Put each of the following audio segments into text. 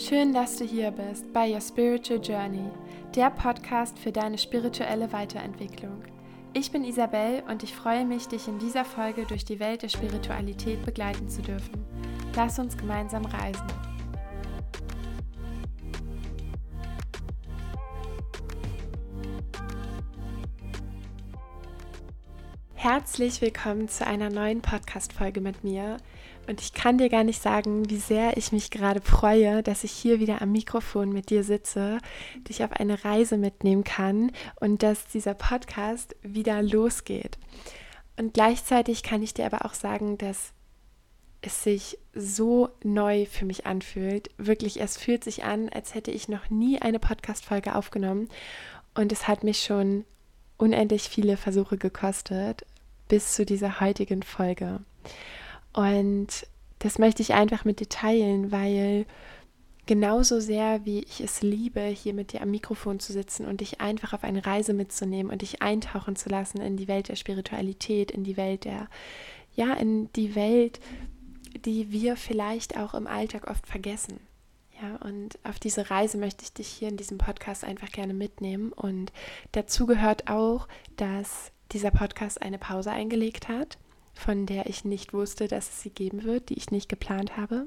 Schön, dass du hier bist bei Your Spiritual Journey, der Podcast für deine spirituelle Weiterentwicklung. Ich bin Isabel und ich freue mich, dich in dieser Folge durch die Welt der Spiritualität begleiten zu dürfen. Lass uns gemeinsam reisen. Herzlich willkommen zu einer neuen Podcast-Folge mit mir. Und ich kann dir gar nicht sagen, wie sehr ich mich gerade freue, dass ich hier wieder am Mikrofon mit dir sitze, dich auf eine Reise mitnehmen kann und dass dieser Podcast wieder losgeht. Und gleichzeitig kann ich dir aber auch sagen, dass es sich so neu für mich anfühlt. Wirklich, es fühlt sich an, als hätte ich noch nie eine Podcast-Folge aufgenommen. Und es hat mich schon unendlich viele Versuche gekostet bis zu dieser heutigen Folge. Und das möchte ich einfach mit dir teilen, weil genauso sehr wie ich es liebe, hier mit dir am Mikrofon zu sitzen und dich einfach auf eine Reise mitzunehmen und dich eintauchen zu lassen in die Welt der Spiritualität, in die Welt der, ja, in die Welt, die wir vielleicht auch im Alltag oft vergessen. Ja, und auf diese Reise möchte ich dich hier in diesem Podcast einfach gerne mitnehmen. Und dazu gehört auch, dass dieser Podcast eine Pause eingelegt hat von der ich nicht wusste, dass es sie geben wird, die ich nicht geplant habe,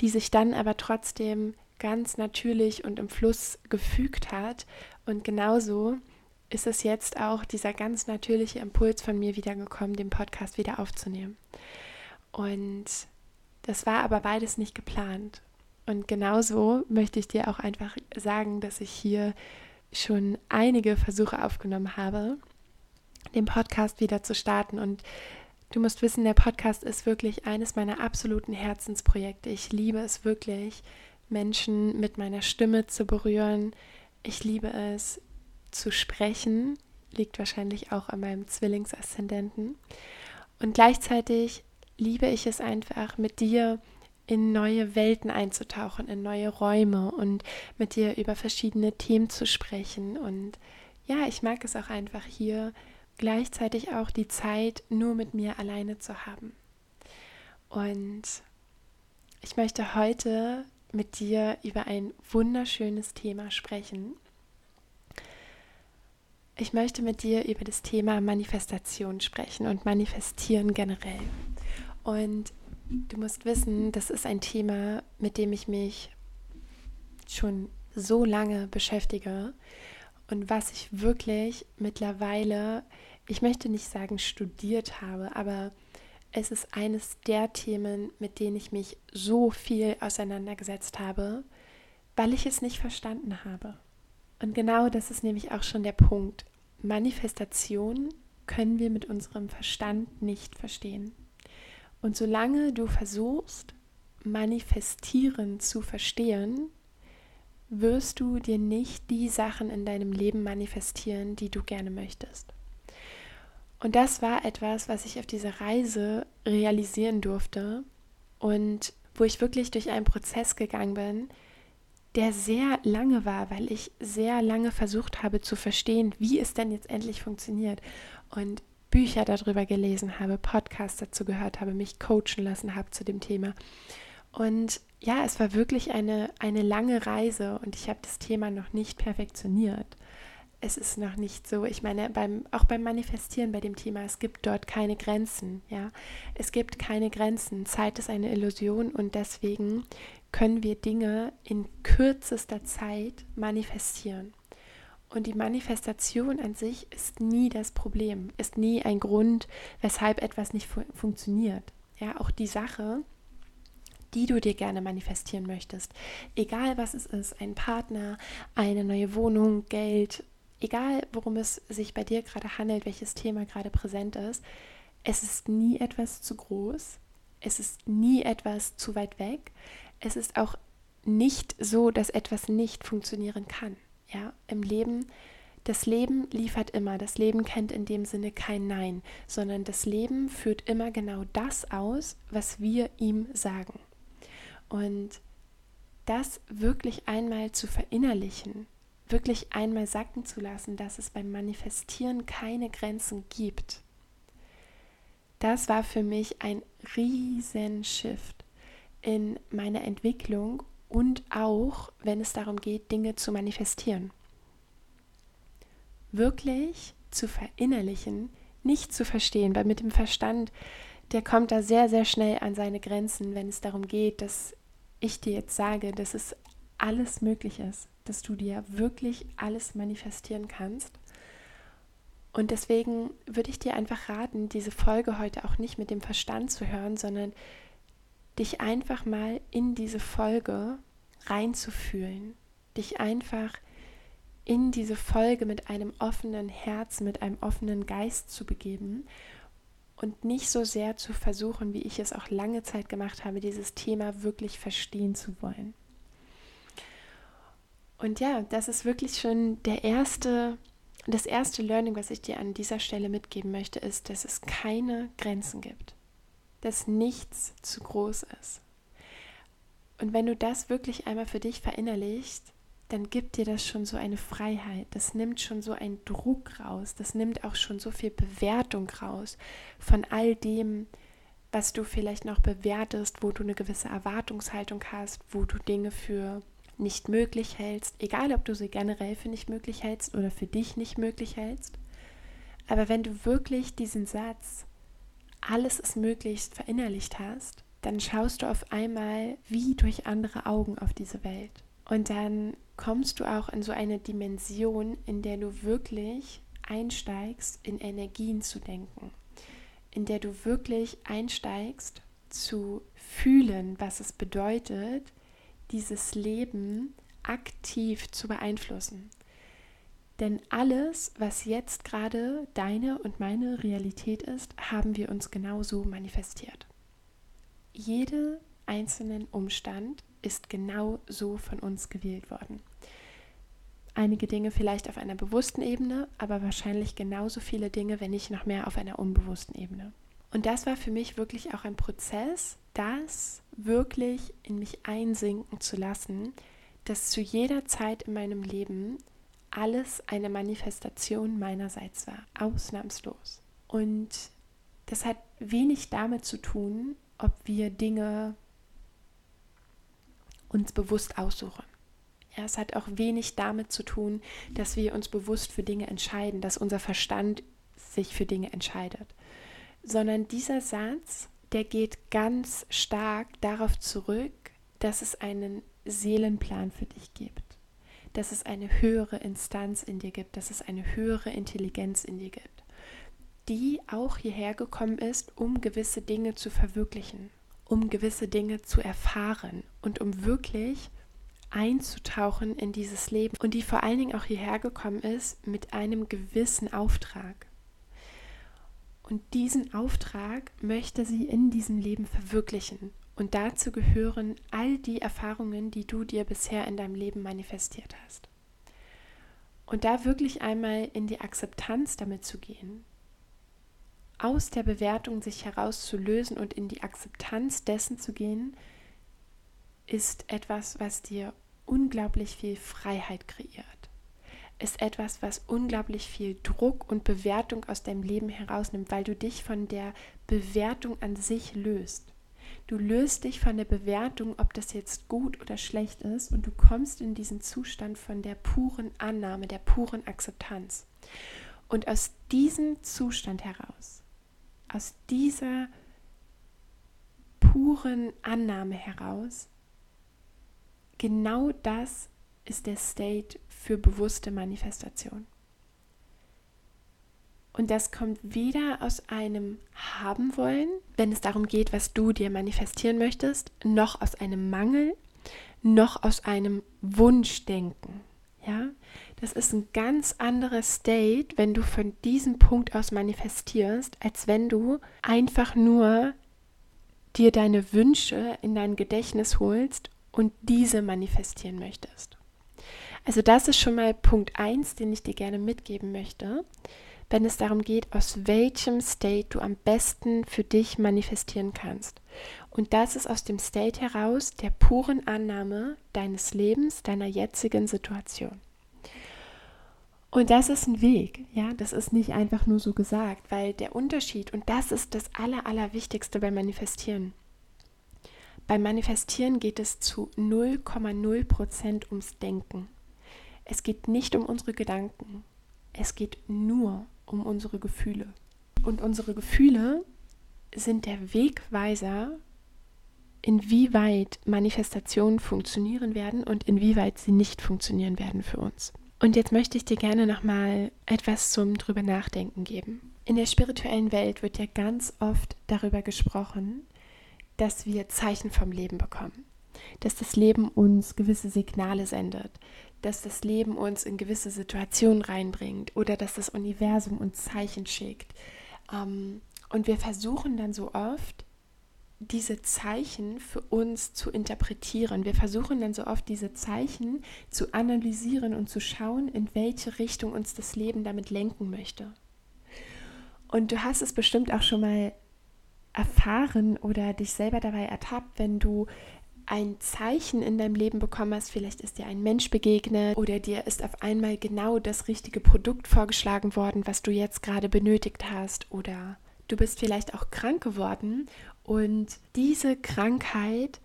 die sich dann aber trotzdem ganz natürlich und im Fluss gefügt hat. Und genauso ist es jetzt auch dieser ganz natürliche Impuls von mir wiedergekommen, den Podcast wieder aufzunehmen. Und das war aber beides nicht geplant. Und genauso möchte ich dir auch einfach sagen, dass ich hier schon einige Versuche aufgenommen habe, den Podcast wieder zu starten. Und Du musst wissen, der Podcast ist wirklich eines meiner absoluten Herzensprojekte. Ich liebe es wirklich, Menschen mit meiner Stimme zu berühren. Ich liebe es zu sprechen, liegt wahrscheinlich auch an meinem Zwillingsaszendenten. Und gleichzeitig liebe ich es einfach, mit dir in neue Welten einzutauchen, in neue Räume und mit dir über verschiedene Themen zu sprechen. Und ja, ich mag es auch einfach hier gleichzeitig auch die Zeit nur mit mir alleine zu haben. Und ich möchte heute mit dir über ein wunderschönes Thema sprechen. Ich möchte mit dir über das Thema Manifestation sprechen und manifestieren generell. Und du musst wissen, das ist ein Thema, mit dem ich mich schon so lange beschäftige und was ich wirklich mittlerweile ich möchte nicht sagen studiert habe, aber es ist eines der Themen, mit denen ich mich so viel auseinandergesetzt habe, weil ich es nicht verstanden habe. Und genau das ist nämlich auch schon der Punkt. Manifestation können wir mit unserem Verstand nicht verstehen. Und solange du versuchst, manifestieren zu verstehen, wirst du dir nicht die Sachen in deinem Leben manifestieren, die du gerne möchtest. Und das war etwas, was ich auf dieser Reise realisieren durfte und wo ich wirklich durch einen Prozess gegangen bin, der sehr lange war, weil ich sehr lange versucht habe zu verstehen, wie es denn jetzt endlich funktioniert und Bücher darüber gelesen habe, Podcasts dazu gehört habe, mich coachen lassen habe zu dem Thema. Und ja, es war wirklich eine, eine lange Reise und ich habe das Thema noch nicht perfektioniert es ist noch nicht so. Ich meine, beim, auch beim Manifestieren bei dem Thema, es gibt dort keine Grenzen, ja. Es gibt keine Grenzen. Zeit ist eine Illusion und deswegen können wir Dinge in kürzester Zeit manifestieren. Und die Manifestation an sich ist nie das Problem, ist nie ein Grund, weshalb etwas nicht fu funktioniert. Ja, auch die Sache, die du dir gerne manifestieren möchtest. Egal was es ist, ein Partner, eine neue Wohnung, Geld, egal worum es sich bei dir gerade handelt, welches Thema gerade präsent ist, es ist nie etwas zu groß, es ist nie etwas zu weit weg, es ist auch nicht so, dass etwas nicht funktionieren kann. Ja, im Leben, das Leben liefert immer, das Leben kennt in dem Sinne kein Nein, sondern das Leben führt immer genau das aus, was wir ihm sagen. Und das wirklich einmal zu verinnerlichen, wirklich einmal sacken zu lassen, dass es beim Manifestieren keine Grenzen gibt. Das war für mich ein riesen Shift in meiner Entwicklung und auch, wenn es darum geht, Dinge zu manifestieren. Wirklich zu verinnerlichen, nicht zu verstehen, weil mit dem Verstand, der kommt da sehr, sehr schnell an seine Grenzen, wenn es darum geht, dass ich dir jetzt sage, dass es alles möglich ist, dass du dir wirklich alles manifestieren kannst. Und deswegen würde ich dir einfach raten, diese Folge heute auch nicht mit dem Verstand zu hören, sondern dich einfach mal in diese Folge reinzufühlen, dich einfach in diese Folge mit einem offenen Herz, mit einem offenen Geist zu begeben und nicht so sehr zu versuchen, wie ich es auch lange Zeit gemacht habe, dieses Thema wirklich verstehen zu wollen. Und ja, das ist wirklich schon der erste, das erste Learning, was ich dir an dieser Stelle mitgeben möchte, ist, dass es keine Grenzen gibt, dass nichts zu groß ist. Und wenn du das wirklich einmal für dich verinnerlichst, dann gibt dir das schon so eine Freiheit. Das nimmt schon so einen Druck raus. Das nimmt auch schon so viel Bewertung raus von all dem, was du vielleicht noch bewertest, wo du eine gewisse Erwartungshaltung hast, wo du Dinge für nicht möglich hältst, egal ob du sie generell für nicht möglich hältst oder für dich nicht möglich hältst. Aber wenn du wirklich diesen Satz, alles ist möglich, verinnerlicht hast, dann schaust du auf einmal wie durch andere Augen auf diese Welt. Und dann kommst du auch in so eine Dimension, in der du wirklich einsteigst, in Energien zu denken, in der du wirklich einsteigst zu fühlen, was es bedeutet, dieses Leben aktiv zu beeinflussen. Denn alles, was jetzt gerade deine und meine Realität ist, haben wir uns genauso manifestiert. Jeder einzelnen Umstand ist genau so von uns gewählt worden. Einige Dinge vielleicht auf einer bewussten Ebene, aber wahrscheinlich genauso viele Dinge, wenn nicht noch mehr auf einer unbewussten Ebene. Und das war für mich wirklich auch ein Prozess, das wirklich in mich einsinken zu lassen, dass zu jeder Zeit in meinem Leben alles eine Manifestation meinerseits war, ausnahmslos. Und das hat wenig damit zu tun, ob wir Dinge uns bewusst aussuchen. Ja, es hat auch wenig damit zu tun, dass wir uns bewusst für Dinge entscheiden, dass unser Verstand sich für Dinge entscheidet, sondern dieser Satz, der geht ganz stark darauf zurück, dass es einen Seelenplan für dich gibt, dass es eine höhere Instanz in dir gibt, dass es eine höhere Intelligenz in dir gibt, die auch hierher gekommen ist, um gewisse Dinge zu verwirklichen, um gewisse Dinge zu erfahren und um wirklich einzutauchen in dieses Leben und die vor allen Dingen auch hierher gekommen ist mit einem gewissen Auftrag. Und diesen Auftrag möchte sie in diesem Leben verwirklichen. Und dazu gehören all die Erfahrungen, die du dir bisher in deinem Leben manifestiert hast. Und da wirklich einmal in die Akzeptanz damit zu gehen, aus der Bewertung sich herauszulösen und in die Akzeptanz dessen zu gehen, ist etwas, was dir unglaublich viel Freiheit kreiert. Ist etwas, was unglaublich viel Druck und Bewertung aus deinem Leben herausnimmt, weil du dich von der Bewertung an sich löst. Du löst dich von der Bewertung, ob das jetzt gut oder schlecht ist, und du kommst in diesen Zustand von der puren Annahme, der puren Akzeptanz. Und aus diesem Zustand heraus aus dieser puren Annahme heraus, genau das ist der State für bewusste Manifestation. Und das kommt weder aus einem Haben wollen, wenn es darum geht, was du dir manifestieren möchtest, noch aus einem Mangel, noch aus einem Wunschdenken. Ja, das ist ein ganz anderer State, wenn du von diesem Punkt aus manifestierst, als wenn du einfach nur dir deine Wünsche in dein Gedächtnis holst und diese manifestieren möchtest. Also das ist schon mal Punkt 1, den ich dir gerne mitgeben möchte, wenn es darum geht, aus welchem State du am besten für dich manifestieren kannst. Und das ist aus dem State heraus der puren Annahme deines Lebens, deiner jetzigen Situation. Und das ist ein Weg, ja, das ist nicht einfach nur so gesagt, weil der Unterschied, und das ist das Aller, Allerwichtigste beim Manifestieren. Beim Manifestieren geht es zu 0,0% ums Denken. Es geht nicht um unsere Gedanken. Es geht nur um unsere Gefühle. Und unsere Gefühle sind der Wegweiser, inwieweit Manifestationen funktionieren werden und inwieweit sie nicht funktionieren werden für uns. Und jetzt möchte ich dir gerne nochmal etwas zum drüber nachdenken geben. In der spirituellen Welt wird ja ganz oft darüber gesprochen, dass wir Zeichen vom Leben bekommen, dass das Leben uns gewisse Signale sendet, dass das Leben uns in gewisse Situationen reinbringt oder dass das Universum uns Zeichen schickt. Ähm, und wir versuchen dann so oft, diese Zeichen für uns zu interpretieren. Wir versuchen dann so oft, diese Zeichen zu analysieren und zu schauen, in welche Richtung uns das Leben damit lenken möchte. Und du hast es bestimmt auch schon mal erfahren oder dich selber dabei ertappt, wenn du ein Zeichen in deinem Leben bekommen hast, vielleicht ist dir ein Mensch begegnet oder dir ist auf einmal genau das richtige Produkt vorgeschlagen worden, was du jetzt gerade benötigt hast oder du bist vielleicht auch krank geworden und diese Krankheit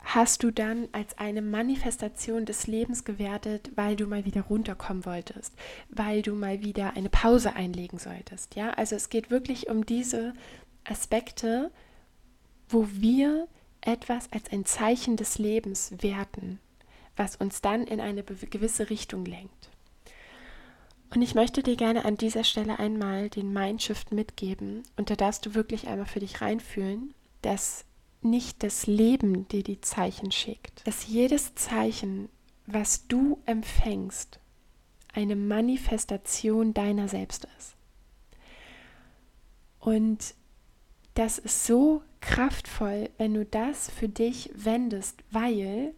hast du dann als eine Manifestation des Lebens gewertet, weil du mal wieder runterkommen wolltest, weil du mal wieder eine Pause einlegen solltest. Ja, also es geht wirklich um diese Aspekte, wo wir etwas als ein Zeichen des Lebens werten, was uns dann in eine gewisse Richtung lenkt. Und ich möchte dir gerne an dieser Stelle einmal den Mindshift mitgeben und da darfst du wirklich einmal für dich reinfühlen, dass nicht das Leben dir die Zeichen schickt, dass jedes Zeichen, was du empfängst, eine Manifestation deiner selbst ist. Und das ist so kraftvoll, wenn du das für dich wendest, weil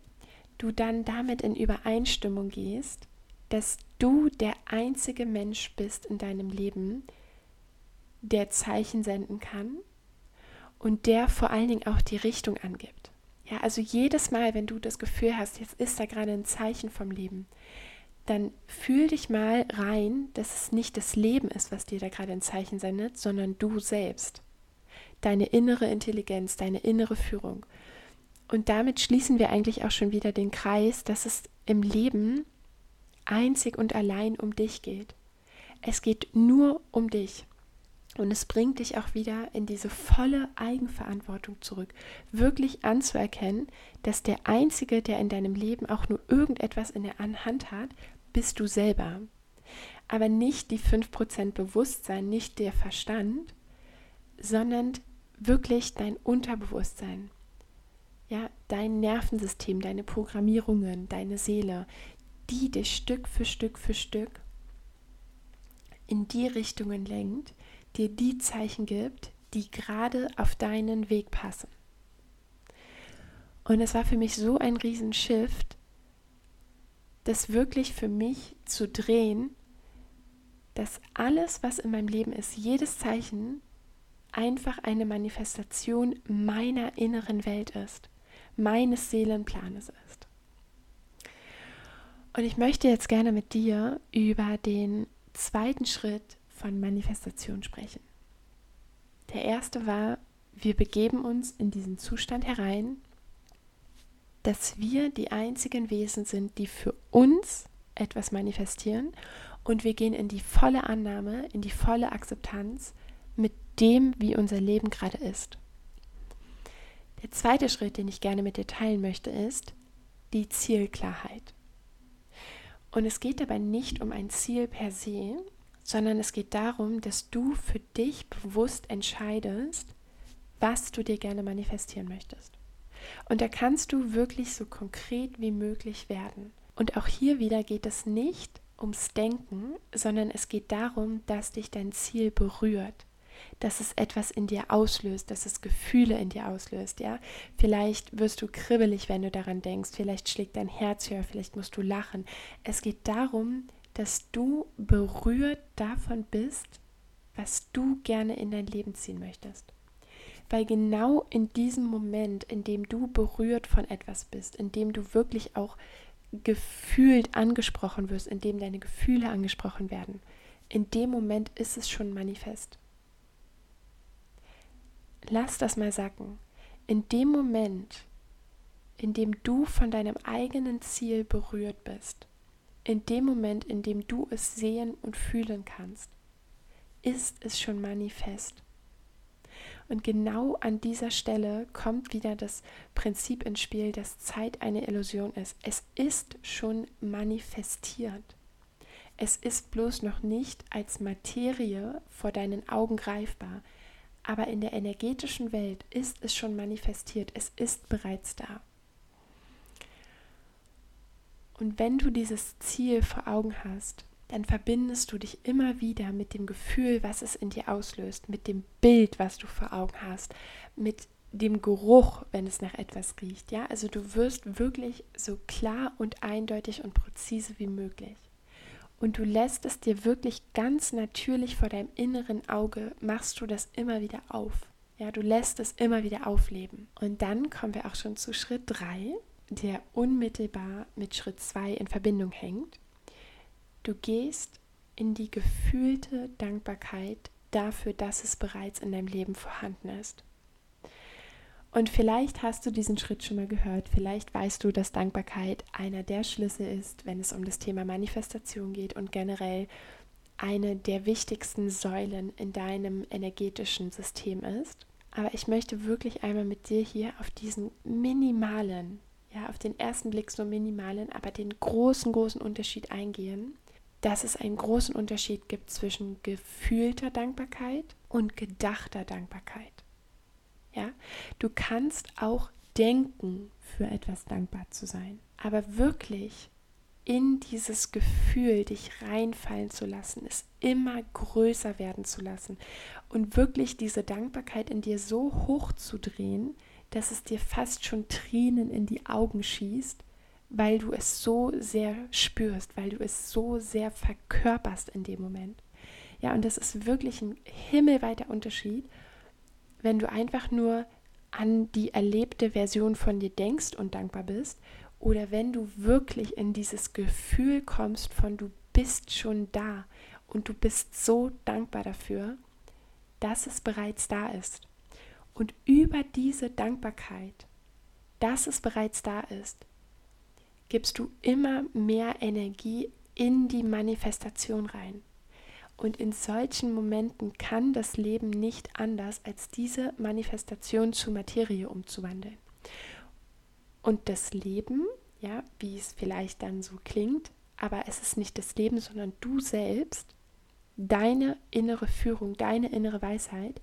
du dann damit in Übereinstimmung gehst, dass du der einzige Mensch bist in deinem Leben, der Zeichen senden kann und der vor allen Dingen auch die Richtung angibt. Ja, also jedes Mal, wenn du das Gefühl hast, jetzt ist da gerade ein Zeichen vom Leben, dann fühl dich mal rein, dass es nicht das Leben ist, was dir da gerade ein Zeichen sendet, sondern du selbst deine innere Intelligenz, deine innere Führung. Und damit schließen wir eigentlich auch schon wieder den Kreis, dass es im Leben einzig und allein um dich geht. Es geht nur um dich. Und es bringt dich auch wieder in diese volle Eigenverantwortung zurück, wirklich anzuerkennen, dass der Einzige, der in deinem Leben auch nur irgendetwas in der Hand hat, bist du selber. Aber nicht die 5% Bewusstsein, nicht der Verstand, sondern wirklich dein Unterbewusstsein, ja, dein Nervensystem, deine Programmierungen, deine Seele, die dich Stück für Stück für Stück in die Richtungen lenkt, dir die Zeichen gibt, die gerade auf deinen Weg passen. Und es war für mich so ein Riesenshift, das wirklich für mich zu drehen, dass alles, was in meinem Leben ist, jedes Zeichen, einfach eine Manifestation meiner inneren Welt ist, meines Seelenplanes ist. Und ich möchte jetzt gerne mit dir über den zweiten Schritt von Manifestation sprechen. Der erste war, wir begeben uns in diesen Zustand herein, dass wir die einzigen Wesen sind, die für uns etwas manifestieren und wir gehen in die volle Annahme, in die volle Akzeptanz mit dem, wie unser Leben gerade ist. Der zweite Schritt, den ich gerne mit dir teilen möchte, ist die Zielklarheit. Und es geht dabei nicht um ein Ziel per se, sondern es geht darum, dass du für dich bewusst entscheidest, was du dir gerne manifestieren möchtest. Und da kannst du wirklich so konkret wie möglich werden. Und auch hier wieder geht es nicht ums Denken, sondern es geht darum, dass dich dein Ziel berührt, dass es etwas in dir auslöst, dass es Gefühle in dir auslöst, ja. Vielleicht wirst du kribbelig, wenn du daran denkst, vielleicht schlägt dein Herz höher, vielleicht musst du lachen. Es geht darum, dass du berührt davon bist, was du gerne in dein Leben ziehen möchtest. Weil genau in diesem Moment, in dem du berührt von etwas bist, in dem du wirklich auch gefühlt angesprochen wirst, in dem deine Gefühle angesprochen werden, in dem Moment ist es schon manifest lass das mal sacken. In dem Moment, in dem du von deinem eigenen Ziel berührt bist, in dem Moment, in dem du es sehen und fühlen kannst, ist es schon manifest. Und genau an dieser Stelle kommt wieder das Prinzip ins Spiel, dass Zeit eine Illusion ist. Es ist schon manifestiert. Es ist bloß noch nicht als Materie vor deinen Augen greifbar, aber in der energetischen Welt ist es schon manifestiert. Es ist bereits da. Und wenn du dieses Ziel vor Augen hast, dann verbindest du dich immer wieder mit dem Gefühl, was es in dir auslöst, mit dem Bild, was du vor Augen hast, mit dem Geruch, wenn es nach etwas riecht. Ja, also du wirst wirklich so klar und eindeutig und präzise wie möglich. Und du lässt es dir wirklich ganz natürlich vor deinem inneren Auge, machst du das immer wieder auf. Ja, du lässt es immer wieder aufleben. Und dann kommen wir auch schon zu Schritt 3, der unmittelbar mit Schritt 2 in Verbindung hängt. Du gehst in die gefühlte Dankbarkeit dafür, dass es bereits in deinem Leben vorhanden ist. Und vielleicht hast du diesen Schritt schon mal gehört, vielleicht weißt du, dass Dankbarkeit einer der Schlüssel ist, wenn es um das Thema Manifestation geht und generell eine der wichtigsten Säulen in deinem energetischen System ist. Aber ich möchte wirklich einmal mit dir hier auf diesen minimalen, ja, auf den ersten Blick so minimalen, aber den großen, großen Unterschied eingehen, dass es einen großen Unterschied gibt zwischen gefühlter Dankbarkeit und gedachter Dankbarkeit. Ja, du kannst auch denken, für etwas dankbar zu sein, aber wirklich in dieses Gefühl dich reinfallen zu lassen, es immer größer werden zu lassen und wirklich diese Dankbarkeit in dir so hoch zu drehen, dass es dir fast schon Tränen in die Augen schießt weil du es so sehr spürst, weil du es so sehr verkörperst in dem Moment. Ja, und das ist wirklich ein himmelweiter Unterschied, wenn du einfach nur an die erlebte Version von dir denkst und dankbar bist oder wenn du wirklich in dieses Gefühl kommst von du bist schon da und du bist so dankbar dafür, dass es bereits da ist. Und über diese Dankbarkeit, dass es bereits da ist, gibst du immer mehr Energie in die Manifestation rein. Und in solchen Momenten kann das Leben nicht anders, als diese Manifestation zu Materie umzuwandeln. Und das Leben, ja, wie es vielleicht dann so klingt, aber es ist nicht das Leben, sondern du selbst, deine innere Führung, deine innere Weisheit,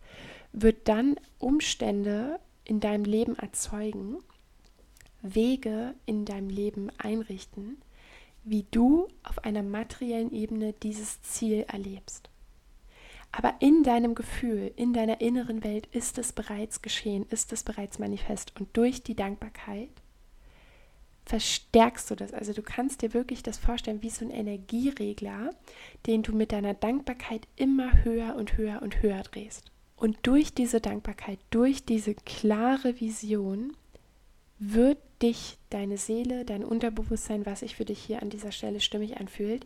wird dann Umstände in deinem Leben erzeugen, Wege in deinem Leben einrichten, wie du auf einer materiellen Ebene dieses Ziel erlebst. Aber in deinem Gefühl, in deiner inneren Welt ist es bereits geschehen, ist es bereits manifest. Und durch die Dankbarkeit verstärkst du das. Also du kannst dir wirklich das vorstellen wie so ein Energieregler, den du mit deiner Dankbarkeit immer höher und höher und höher drehst. Und durch diese Dankbarkeit, durch diese klare Vision wird dich, deine Seele, dein Unterbewusstsein, was sich für dich hier an dieser Stelle stimmig anfühlt,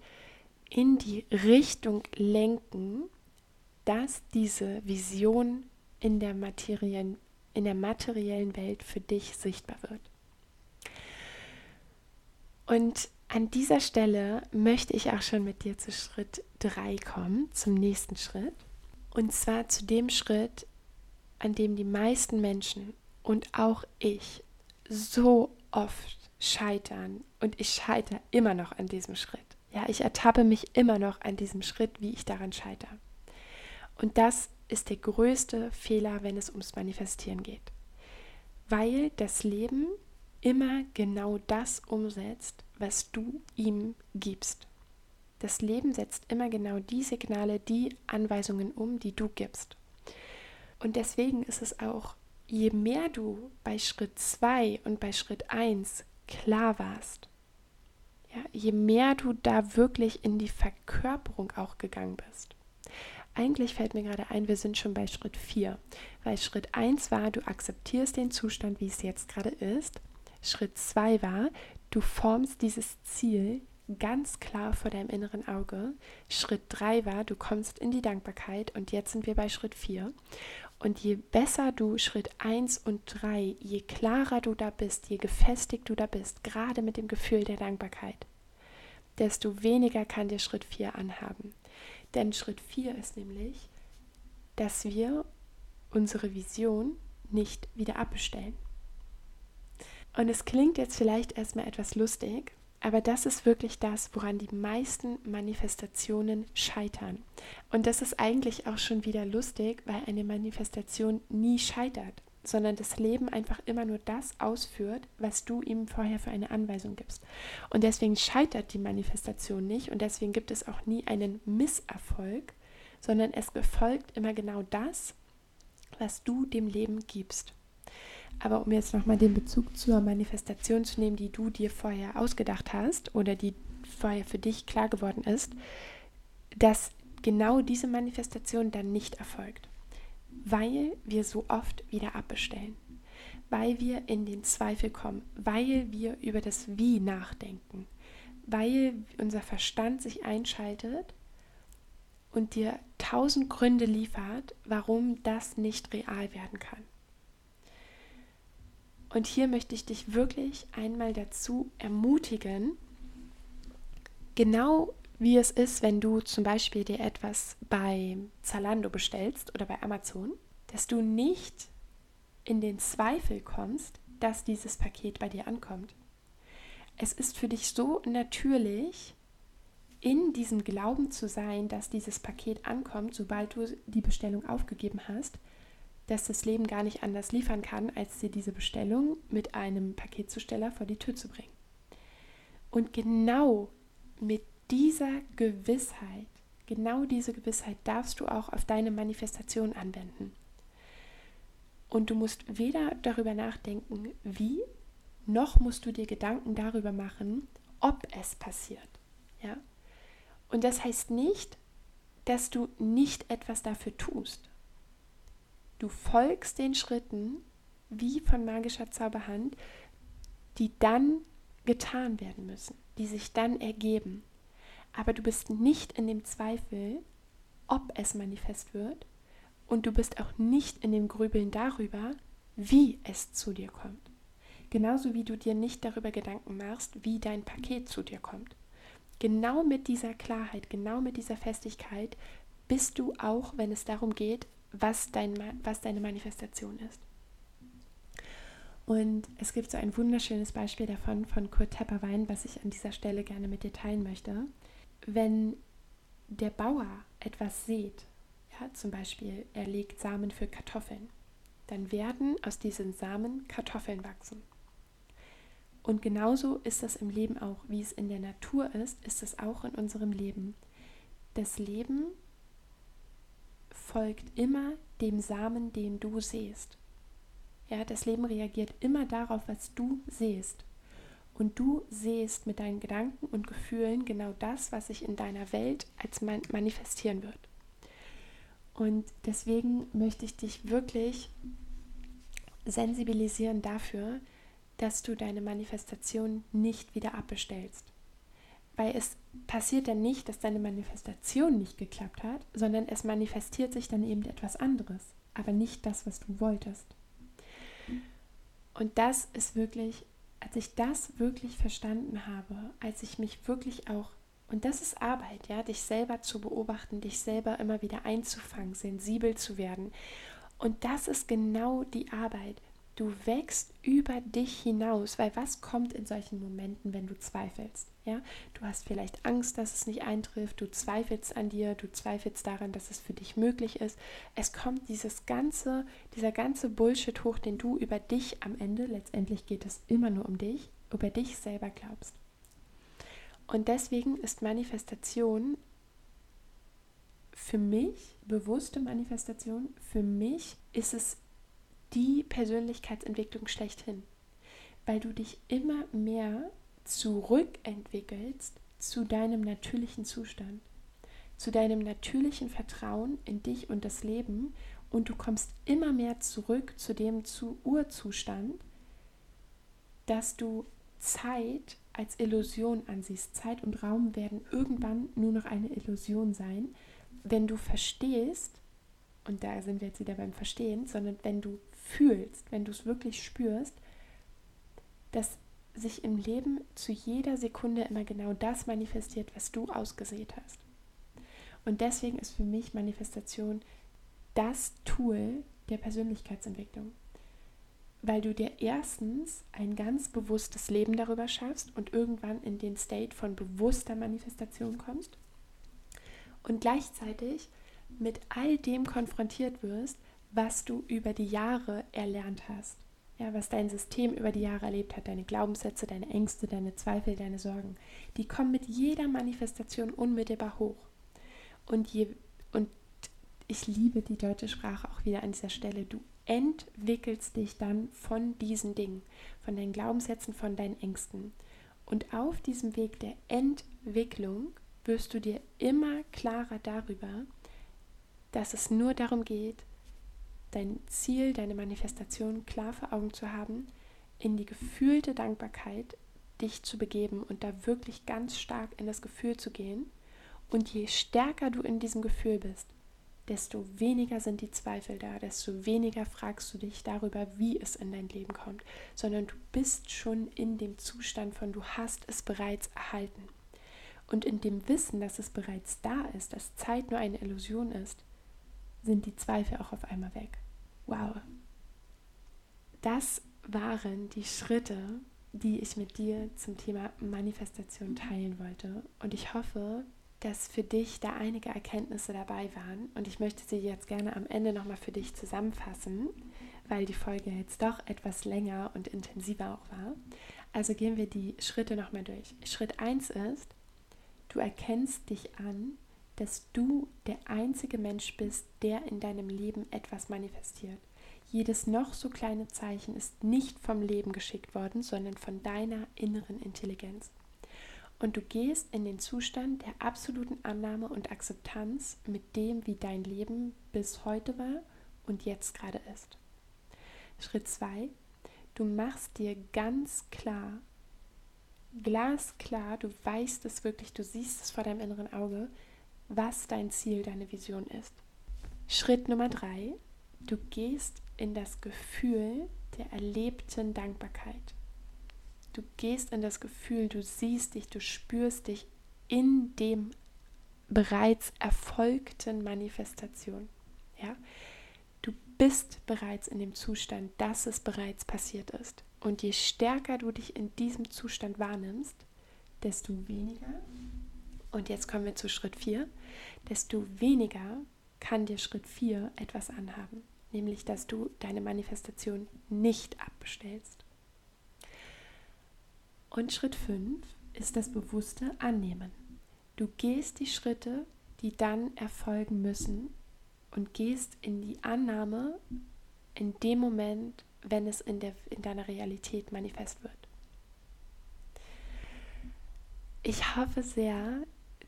in die Richtung lenken, dass diese Vision in der materiellen, in der materiellen Welt für dich sichtbar wird. Und an dieser Stelle möchte ich auch schon mit dir zu Schritt 3 kommen, zum nächsten Schritt. Und zwar zu dem Schritt, an dem die meisten Menschen und auch ich so oft scheitern und ich scheitere immer noch an diesem Schritt. Ja, ich ertappe mich immer noch an diesem Schritt, wie ich daran scheitere. Und das ist der größte Fehler, wenn es ums Manifestieren geht. Weil das Leben immer genau das umsetzt, was du ihm gibst. Das Leben setzt immer genau die Signale, die Anweisungen um, die du gibst. Und deswegen ist es auch je mehr du bei Schritt 2 und bei Schritt 1 klar warst, ja, je mehr du da wirklich in die Verkörperung auch gegangen bist. Eigentlich fällt mir gerade ein, wir sind schon bei Schritt 4, weil Schritt 1 war, du akzeptierst den Zustand, wie es jetzt gerade ist. Schritt 2 war, du formst dieses Ziel ganz klar vor deinem inneren Auge. Schritt 3 war, du kommst in die Dankbarkeit und jetzt sind wir bei Schritt 4. Und je besser du Schritt 1 und 3, je klarer du da bist, je gefestigt du da bist, gerade mit dem Gefühl der Dankbarkeit, desto weniger kann dir Schritt 4 anhaben. Denn Schritt 4 ist nämlich, dass wir unsere Vision nicht wieder abbestellen. Und es klingt jetzt vielleicht erstmal etwas lustig, aber das ist wirklich das, woran die meisten Manifestationen scheitern. Und das ist eigentlich auch schon wieder lustig, weil eine Manifestation nie scheitert, sondern das Leben einfach immer nur das ausführt, was du ihm vorher für eine Anweisung gibst. Und deswegen scheitert die Manifestation nicht und deswegen gibt es auch nie einen Misserfolg, sondern es befolgt immer genau das, was du dem Leben gibst. Aber um jetzt nochmal den Bezug zur Manifestation zu nehmen, die du dir vorher ausgedacht hast oder die vorher für dich klar geworden ist, dass genau diese Manifestation dann nicht erfolgt, weil wir so oft wieder abbestellen, weil wir in den Zweifel kommen, weil wir über das Wie nachdenken, weil unser Verstand sich einschaltet und dir tausend Gründe liefert, warum das nicht real werden kann. Und hier möchte ich dich wirklich einmal dazu ermutigen, genau wie es ist, wenn du zum Beispiel dir etwas bei Zalando bestellst oder bei Amazon, dass du nicht in den Zweifel kommst, dass dieses Paket bei dir ankommt. Es ist für dich so natürlich, in diesem Glauben zu sein, dass dieses Paket ankommt, sobald du die Bestellung aufgegeben hast, dass das Leben gar nicht anders liefern kann, als dir diese Bestellung mit einem Paketzusteller vor die Tür zu bringen. Und genau mit dieser Gewissheit, genau diese Gewissheit darfst du auch auf deine Manifestation anwenden. Und du musst weder darüber nachdenken, wie, noch musst du dir Gedanken darüber machen, ob es passiert. Ja? Und das heißt nicht, dass du nicht etwas dafür tust. Du folgst den Schritten wie von magischer Zauberhand, die dann getan werden müssen, die sich dann ergeben. Aber du bist nicht in dem Zweifel, ob es manifest wird, und du bist auch nicht in dem Grübeln darüber, wie es zu dir kommt. Genauso wie du dir nicht darüber Gedanken machst, wie dein Paket zu dir kommt. Genau mit dieser Klarheit, genau mit dieser Festigkeit bist du auch, wenn es darum geht, was, dein, was deine Manifestation ist. Und es gibt so ein wunderschönes Beispiel davon von Kurt Tepperwein, was ich an dieser Stelle gerne mit dir teilen möchte. Wenn der Bauer etwas sät, ja, zum Beispiel er legt Samen für Kartoffeln, dann werden aus diesen Samen Kartoffeln wachsen. Und genauso ist das im Leben auch, wie es in der Natur ist, ist es auch in unserem Leben. Das Leben folgt immer dem Samen, den du siehst. Ja, das Leben reagiert immer darauf, was du siehst. Und du siehst mit deinen Gedanken und Gefühlen genau das, was sich in deiner Welt als manifestieren wird. Und deswegen möchte ich dich wirklich sensibilisieren dafür, dass du deine Manifestation nicht wieder abbestellst. Weil es passiert dann nicht, dass deine Manifestation nicht geklappt hat, sondern es manifestiert sich dann eben etwas anderes, aber nicht das, was du wolltest. Und das ist wirklich, als ich das wirklich verstanden habe, als ich mich wirklich auch, und das ist Arbeit, ja, dich selber zu beobachten, dich selber immer wieder einzufangen, sensibel zu werden. Und das ist genau die Arbeit. Du wächst über dich hinaus, weil was kommt in solchen Momenten, wenn du zweifelst? Ja, du hast vielleicht Angst, dass es nicht eintrifft, du zweifelst an dir, du zweifelst daran, dass es für dich möglich ist. Es kommt dieses ganze, dieser ganze Bullshit hoch, den du über dich am Ende, letztendlich geht es immer nur um dich, über dich selber glaubst. Und deswegen ist Manifestation für mich, bewusste Manifestation, für mich ist es die Persönlichkeitsentwicklung schlechthin, weil du dich immer mehr zurückentwickelst zu deinem natürlichen Zustand, zu deinem natürlichen Vertrauen in dich und das Leben und du kommst immer mehr zurück zu dem zu Urzustand, dass du Zeit als Illusion ansiehst. Zeit und Raum werden irgendwann nur noch eine Illusion sein, wenn du verstehst, und da sind wir jetzt wieder beim Verstehen, sondern wenn du fühlst, wenn du es wirklich spürst, dass sich im Leben zu jeder Sekunde immer genau das manifestiert, was du ausgesät hast. Und deswegen ist für mich Manifestation das Tool der Persönlichkeitsentwicklung. Weil du dir erstens ein ganz bewusstes Leben darüber schaffst und irgendwann in den State von bewusster Manifestation kommst und gleichzeitig mit all dem konfrontiert wirst, was du über die Jahre erlernt hast. Ja, was dein System über die Jahre erlebt hat, deine Glaubenssätze, deine Ängste, deine Zweifel, deine Sorgen, die kommen mit jeder Manifestation unmittelbar hoch. Und, je, und ich liebe die deutsche Sprache auch wieder an dieser Stelle. Du entwickelst dich dann von diesen Dingen, von deinen Glaubenssätzen, von deinen Ängsten. Und auf diesem Weg der Entwicklung wirst du dir immer klarer darüber, dass es nur darum geht, dein Ziel, deine Manifestation klar vor Augen zu haben, in die gefühlte Dankbarkeit dich zu begeben und da wirklich ganz stark in das Gefühl zu gehen. Und je stärker du in diesem Gefühl bist, desto weniger sind die Zweifel da, desto weniger fragst du dich darüber, wie es in dein Leben kommt, sondern du bist schon in dem Zustand von, du hast es bereits erhalten. Und in dem Wissen, dass es bereits da ist, dass Zeit nur eine Illusion ist, sind die Zweifel auch auf einmal weg. Wow. Das waren die Schritte, die ich mit dir zum Thema Manifestation teilen wollte. Und ich hoffe, dass für dich da einige Erkenntnisse dabei waren. Und ich möchte sie jetzt gerne am Ende nochmal für dich zusammenfassen, weil die Folge jetzt doch etwas länger und intensiver auch war. Also gehen wir die Schritte nochmal durch. Schritt 1 ist, du erkennst dich an dass du der einzige Mensch bist, der in deinem Leben etwas manifestiert. Jedes noch so kleine Zeichen ist nicht vom Leben geschickt worden, sondern von deiner inneren Intelligenz. Und du gehst in den Zustand der absoluten Annahme und Akzeptanz mit dem, wie dein Leben bis heute war und jetzt gerade ist. Schritt 2. Du machst dir ganz klar, glasklar, du weißt es wirklich, du siehst es vor deinem inneren Auge, was dein Ziel, deine Vision ist. Schritt Nummer drei, du gehst in das Gefühl der erlebten Dankbarkeit. Du gehst in das Gefühl, du siehst dich, du spürst dich in dem bereits erfolgten Manifestation. Ja? Du bist bereits in dem Zustand, dass es bereits passiert ist. Und je stärker du dich in diesem Zustand wahrnimmst, desto weniger und jetzt kommen wir zu Schritt 4, desto weniger kann dir Schritt 4 etwas anhaben, nämlich dass du deine Manifestation nicht abbestellst. Und Schritt 5 ist das bewusste Annehmen. Du gehst die Schritte, die dann erfolgen müssen und gehst in die Annahme in dem Moment, wenn es in, der, in deiner Realität manifest wird. Ich hoffe sehr,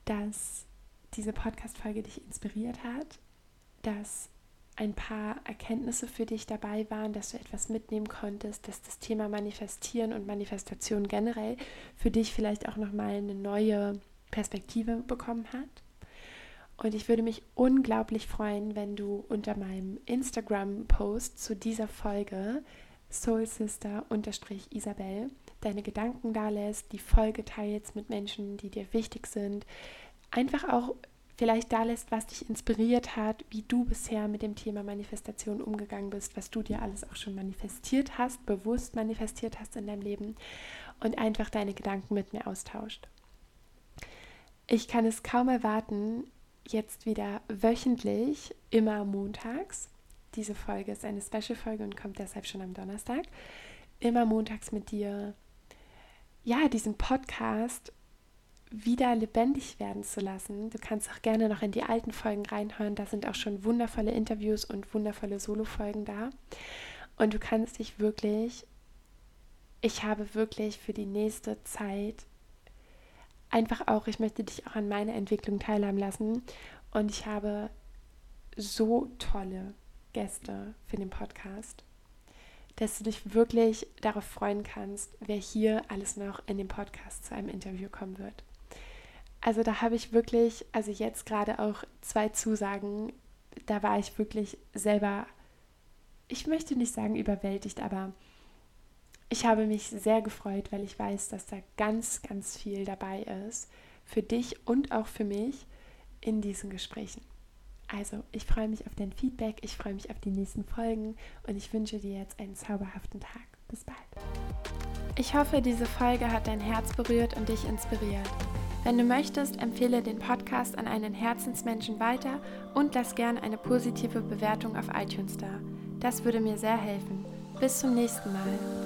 dass diese Podcast-Folge dich inspiriert hat, dass ein paar Erkenntnisse für dich dabei waren, dass du etwas mitnehmen konntest, dass das Thema Manifestieren und Manifestation generell für dich vielleicht auch nochmal eine neue Perspektive bekommen hat. Und ich würde mich unglaublich freuen, wenn du unter meinem Instagram-Post zu dieser Folge soulsister-isabel deine Gedanken da lässt, die Folge teilst mit Menschen, die dir wichtig sind, einfach auch vielleicht da lässt, was dich inspiriert hat, wie du bisher mit dem Thema Manifestation umgegangen bist, was du dir alles auch schon manifestiert hast, bewusst manifestiert hast in deinem Leben und einfach deine Gedanken mit mir austauscht. Ich kann es kaum erwarten, jetzt wieder wöchentlich, immer montags. Diese Folge ist eine Special-Folge und kommt deshalb schon am Donnerstag. Immer montags mit dir, ja, diesen Podcast wieder lebendig werden zu lassen. Du kannst auch gerne noch in die alten Folgen reinhören. Da sind auch schon wundervolle Interviews und wundervolle Solo-Folgen da. Und du kannst dich wirklich, ich habe wirklich für die nächste Zeit einfach auch, ich möchte dich auch an meiner Entwicklung teilhaben lassen. Und ich habe so tolle Gäste für den Podcast dass du dich wirklich darauf freuen kannst, wer hier alles noch in dem Podcast zu einem Interview kommen wird. Also da habe ich wirklich, also jetzt gerade auch zwei Zusagen, da war ich wirklich selber, ich möchte nicht sagen überwältigt, aber ich habe mich sehr gefreut, weil ich weiß, dass da ganz, ganz viel dabei ist für dich und auch für mich in diesen Gesprächen. Also, ich freue mich auf dein Feedback, ich freue mich auf die nächsten Folgen und ich wünsche dir jetzt einen zauberhaften Tag. Bis bald. Ich hoffe, diese Folge hat dein Herz berührt und dich inspiriert. Wenn du möchtest, empfehle den Podcast an einen Herzensmenschen weiter und lass gerne eine positive Bewertung auf iTunes da. Das würde mir sehr helfen. Bis zum nächsten Mal.